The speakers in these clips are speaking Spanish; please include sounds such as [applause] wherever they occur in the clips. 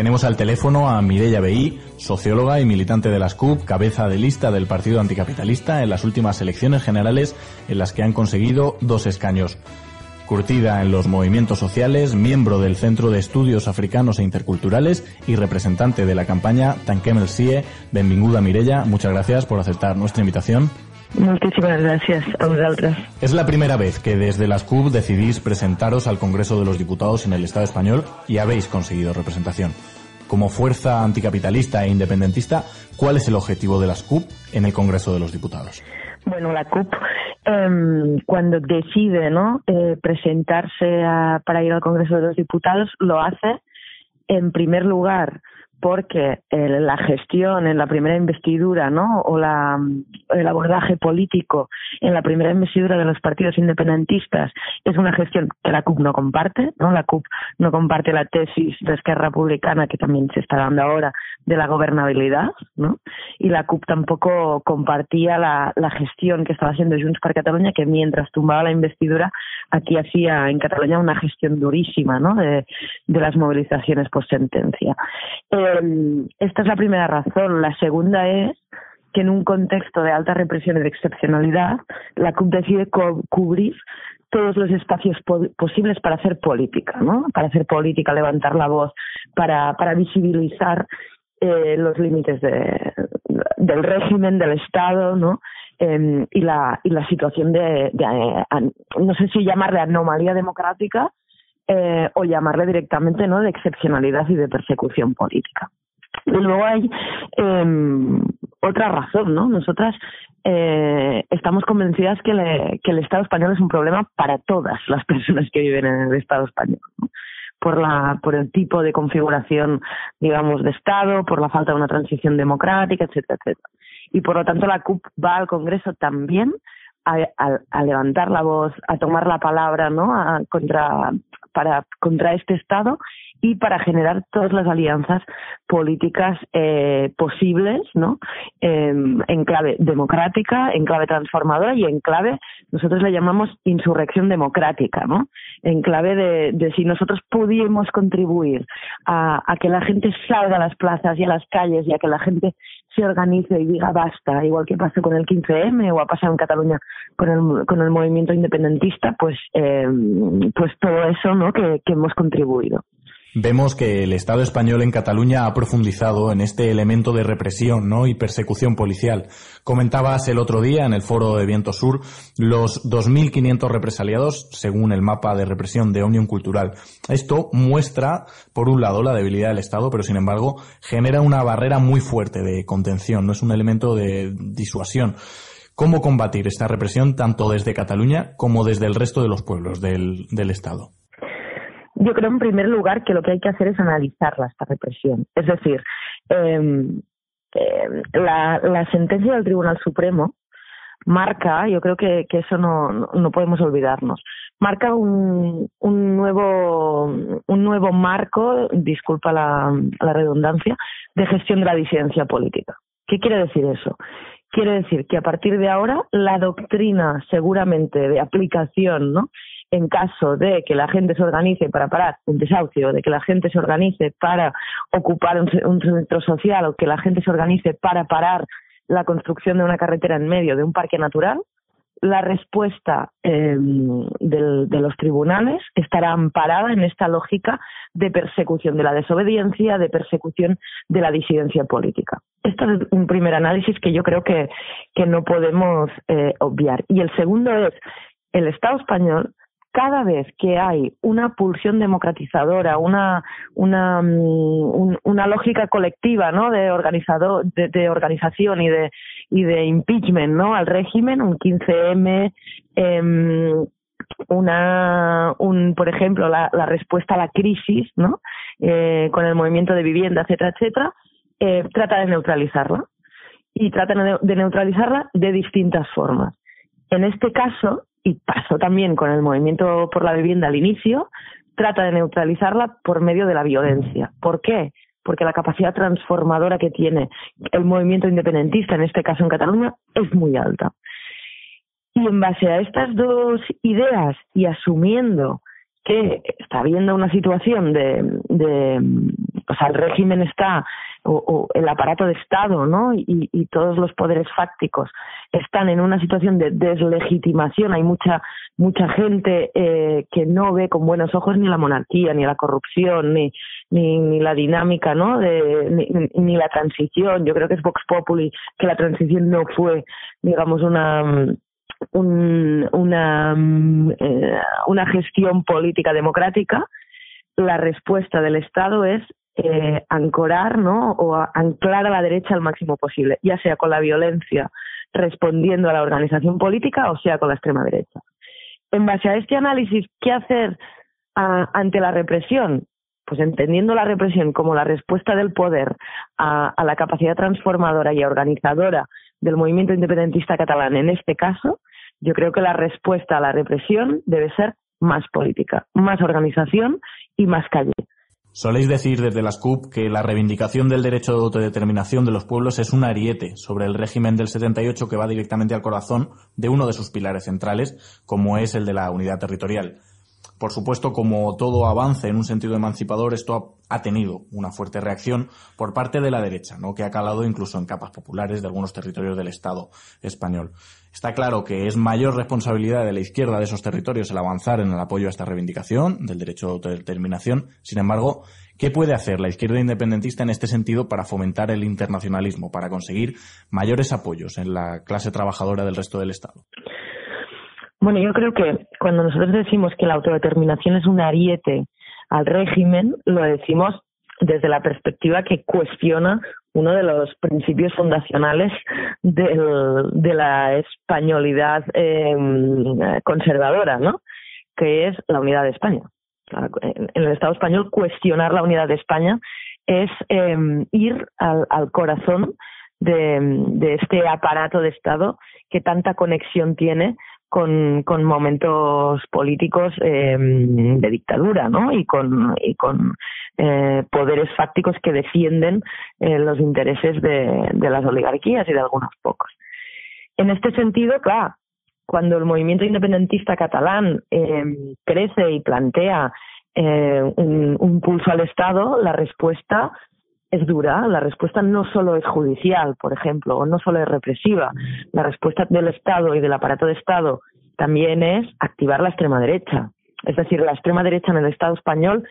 Tenemos al teléfono a Mireia Beí, socióloga y militante de las CUP, cabeza de lista del Partido Anticapitalista en las últimas elecciones generales en las que han conseguido dos escaños. Curtida en los movimientos sociales, miembro del Centro de Estudios Africanos e Interculturales y representante de la campaña Tanquem el CIE, benvinguda Mireia, muchas gracias por aceptar nuestra invitación. Muchísimas gracias a vosotros. Es la primera vez que desde las CUB decidís presentaros al Congreso de los Diputados en el Estado español y habéis conseguido representación. Como fuerza anticapitalista e independentista, ¿cuál es el objetivo de las CUB en el Congreso de los Diputados? Bueno, la CUP em, cuando decide ¿no? Eh, presentarse para ir al Congreso de los Diputados lo hace en primer lugar porque la gestión en la primera investidura, ¿no? O la, el abordaje político en la primera investidura de los partidos independentistas es una gestión que la CUP no comparte, ¿no? La CUP no comparte la tesis de Esquerra Republicana que también se está dando ahora de la gobernabilidad, ¿no? Y la CUP tampoco compartía la, gestión que estaba haciendo Junts per Cataluña, que mientras tumbaba la investidura, aquí hacía en Cataluña una gestión durísima. De, las movilizaciones por sentencia. Eh, esta es la primera razón. La segunda es que en un contexto de alta represión y de excepcionalidad, la CUP decide cubrir todos los espacios posibles para hacer política, ¿no? Para hacer política, levantar la voz, para, para visibilizar eh, los límites de, del régimen, del Estado, ¿no? Eh, y, la, situación de, de eh, no sé si llamarle anomalía democrática eh, o llamarle directamente, ¿no? De excepcionalidad y de persecución política. Y luego hay eh, otra razón, ¿no? Nosotras eh, estamos convencidas que, el Estado español es un problema para todas las personas que viven en el Estado español. por la por el tipo de configuración digamos de estado por la falta de una transición democrática etcétera etcétera y por lo tanto la CUP va al Congreso también a, a, levantar la voz a tomar la palabra no a, contra para contra este estado y para generar todas las alianzas políticas eh, posibles, ¿no? Eh, en clave democrática, en clave transformadora y en clave, nosotros le llamamos insurrección democrática, ¿no? En clave de, si nosotros pudimos contribuir a, que la gente salga a las plazas y a las calles y a que la gente se organice y diga basta, igual que pasó con el 15M o ha pasado en Cataluña con el, con el movimiento independentista, pues, eh, pues todo eso ¿no? que hemos contribuido. Vemos que el Estado español en Cataluña ha profundizado en este elemento de represión ¿no? y persecución policial. Comentabas el otro día en el foro de Viento Sur los 2.500 represaliados según el mapa de represión de Unión Cultural. Esto muestra, por un lado, la debilidad del Estado, pero sin embargo genera una barrera muy fuerte de contención, no es un elemento de disuasión. ¿Cómo combatir esta represión tanto desde Cataluña como desde el resto de los pueblos del, del Estado? Yo creo, en primer lugar, que lo que hay que hacer es analizarla, esta represión. Es decir, eh, eh, la, sentencia del Tribunal Supremo marca, yo creo que, que eso no, no podemos olvidarnos, marca un, un nuevo un nuevo marco, disculpa la, la redundancia, de gestión de la disidencia política. ¿Qué quiere decir eso? Quiere decir que a partir de ahora la doctrina seguramente de aplicación ¿no? En caso de que la gente se organice para parar un desahucio, de que la gente se organice para ocupar un, centro social o que la gente se organice para parar la construcción de una carretera en medio de un parque natural, la respuesta eh, de los tribunales estará amparada en esta lógica de persecución de la desobediencia, de persecución de la disidencia política. Este es un primer análisis que yo creo que, que no podemos eh, obviar. Y el segundo es, el Estado español cada vez que hay una pulsión democratizadora, una, una, mm, una lógica colectiva, ¿no? De organizador, de, organización y de, y de impeachment, ¿no? Al régimen, un 15M, eh, una, un, por ejemplo, la, la, respuesta a la crisis, ¿no? Eh, con el movimiento de vivienda, etcétera, etcétera, eh, trata de neutralizarla. Y trata de neutralizarla de distintas formas. En este caso, y pasó también con el movimiento por la vivienda al inicio, trata de neutralizarla por medio de la violencia. ¿Por qué? Porque la capacidad transformadora que tiene el movimiento independentista, en este caso en Cataluña, es muy alta. Y en base a estas dos ideas y asumiendo que está habiendo una situación de, de, o sea, el régimen está, o, el aparato de Estado, ¿no? Y, todos los poderes fácticos están en una situación de deslegitimación. Hay mucha, mucha gente eh, que no ve con buenos ojos ni la monarquía, ni la corrupción, ni, ni, ni la dinámica, ¿no? De, ni, ni la transición. Yo creo que es Vox Populi que la transición no fue, digamos, una un, una, eh, una gestión política democrática, la respuesta del Estado es eh, ancorar ¿no? o anclar a la derecha al máximo posible, ya sea con la violencia respondiendo a la organización política o sea con la extrema derecha. En base a este análisis, ¿qué hacer ante la represión? Pues entendiendo la represión como la respuesta del poder a, a la capacidad transformadora y organizadora del movimiento independentista catalán en este caso, yo creo que la respuesta a la represión debe ser más política, más organización y más calle. Soléis decir desde las CUP que la reivindicación del derecho de autodeterminación de los pueblos es un ariete sobre el régimen del 78 que va directamente al corazón de uno de sus pilares centrales, como es el de la unidad territorial. Por supuesto, como todo avance en un sentido emancipador, esto ha tenido una fuerte reacción por parte de la derecha, ¿no? que ha calado incluso en capas populares de algunos territorios del Estado español. Está claro que es mayor responsabilidad de la izquierda de esos territorios el avanzar en el apoyo a esta reivindicación del derecho de autodeterminación. Sin embargo, ¿qué puede hacer la izquierda independentista en este sentido para fomentar el internacionalismo, para conseguir mayores apoyos en la clase trabajadora del resto del Estado? Bueno, yo creo que cuando nosotros decimos que la autodeterminación es un ariete al régimen, lo decimos desde la perspectiva que cuestiona uno de los principios fundacionales de la españolidad em, conservadora, ¿no? Que es la unidad de España. En el Estado español, cuestionar la unidad de España es em, ir al, corazón de, este aparato de Estado que tanta conexión tiene con, con momentos políticos eh, de dictadura, ¿no? Y con, y con eh, poderes fácticos que defienden eh, los intereses de, las oligarquías y de algunos pocos. En este sentido, claro, cuando el movimiento independentista catalán eh, crece y plantea eh, un, un, pulso al Estado, la respuesta es dura, la respuesta no solo es judicial, por ejemplo, o no solo es represiva, la respuesta del Estado y del aparato de Estado también es activar la extrema derecha. Es decir, la extrema derecha en el Estado español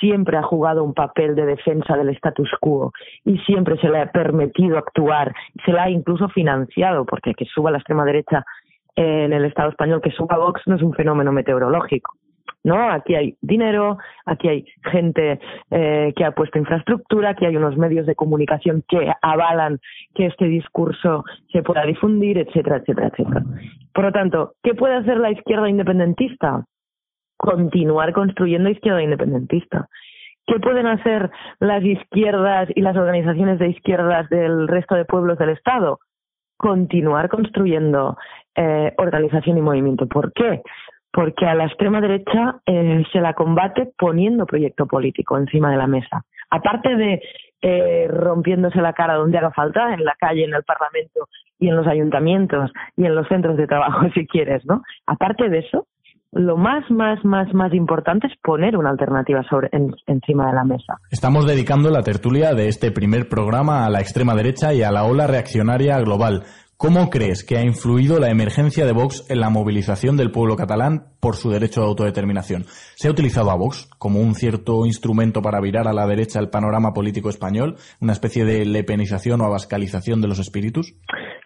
siempre ha jugado un papel de defensa del status quo y siempre se le ha permitido actuar, se le ha incluso financiado, porque que suba la extrema derecha en el Estado español, que suba Vox, no es un fenómeno meteorológico. Aquí hay dinero, aquí hay gente eh, que ha puesto infraestructura, aquí hay unos medios de comunicación que avalan que este discurso se pueda difundir, etcétera, etcétera, etcétera. Por lo tanto, ¿qué puede hacer la izquierda independentista? Continuar construyendo izquierda independentista. ¿Qué pueden hacer las izquierdas y las organizaciones de izquierdas del resto de pueblos del Estado? Continuar construyendo eh, organización y movimiento. ¿Por qué? Porque a la extrema derecha eh, se la combate poniendo proyecto político encima de la mesa. Aparte de eh, rompiéndose la cara donde haga falta, en la calle, en el Parlamento y en los ayuntamientos y en los centros de trabajo, [laughs] si quieres, ¿no? Aparte de eso, lo más, más, más, más importante es poner una alternativa sobre, encima de la mesa. Estamos dedicando la tertulia de este primer programa a la extrema derecha y a la ola reaccionaria global. ¿Cómo crees que ha influido la emergencia de Vox en la movilización del pueblo catalán por su derecho a autodeterminación? ¿Se ha utilizado a Vox como un cierto instrumento para virar a la derecha el panorama político español? ¿Una especie de lepenización o abascalización de los espíritus?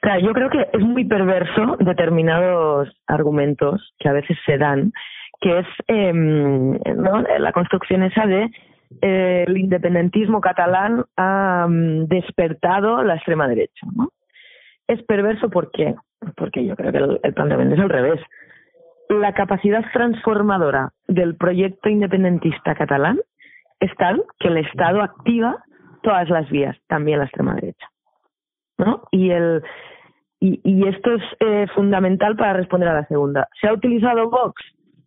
Claro, yo creo que es muy perverso determinados argumentos que a veces se dan, que es em, la construcción esa de eh, el independentismo catalán ha mm, despertado la extrema derecha, ¿no? Es perverso ¿por qué? Porque yo creo que el, el planteamiento es al revés. La capacidad transformadora del proyecto independentista catalán es tal que el Estado activa todas las vías, también la extrema derecha. ¿no? Y, el, y esto es eh, fundamental para responder a la segunda. ¿Se ha utilizado Vox?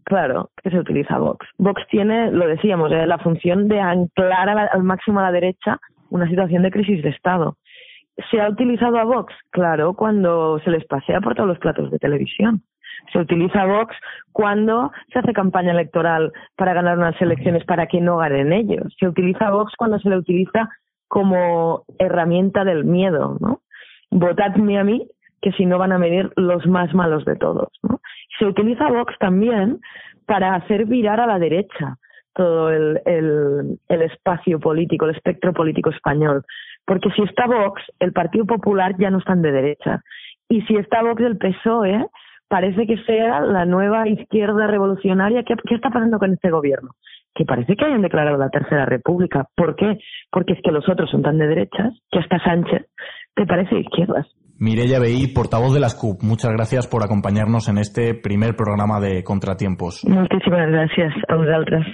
Claro que se utiliza Vox. Vox tiene, lo decíamos, eh, la función de anclar al máximo a la derecha una situación de crisis de Estado. ¿Se ha utilizado a Vox? Claro, cuando se les pasea por todos los platos de televisión. Se utiliza Vox cuando se hace campaña electoral para ganar unas elecciones para que no ganen ellos. Se utiliza Vox cuando se le utiliza como herramienta del miedo, ¿no? Votadme a mí, que si no van a medir los más malos de todos, ¿no? Se utiliza Vox también para hacer virar a la derecha todo el, el espacio político, el espectro político español. Porque si está Vox, el Partido Popular ya no están de derecha. Y si está Vox, el PSOE parece que sea la nueva izquierda revolucionaria. ¿Qué, qué está pasando con este gobierno? Que parece que hayan declarado la Tercera República. ¿Por qué? Porque es que los otros son tan de derechas que hasta Sánchez te parece de izquierdas. Mirella Beí, portavoz de las CUP, muchas gracias por acompañarnos en este primer programa de Contratiempos. Muchísimas gracias a vosotras.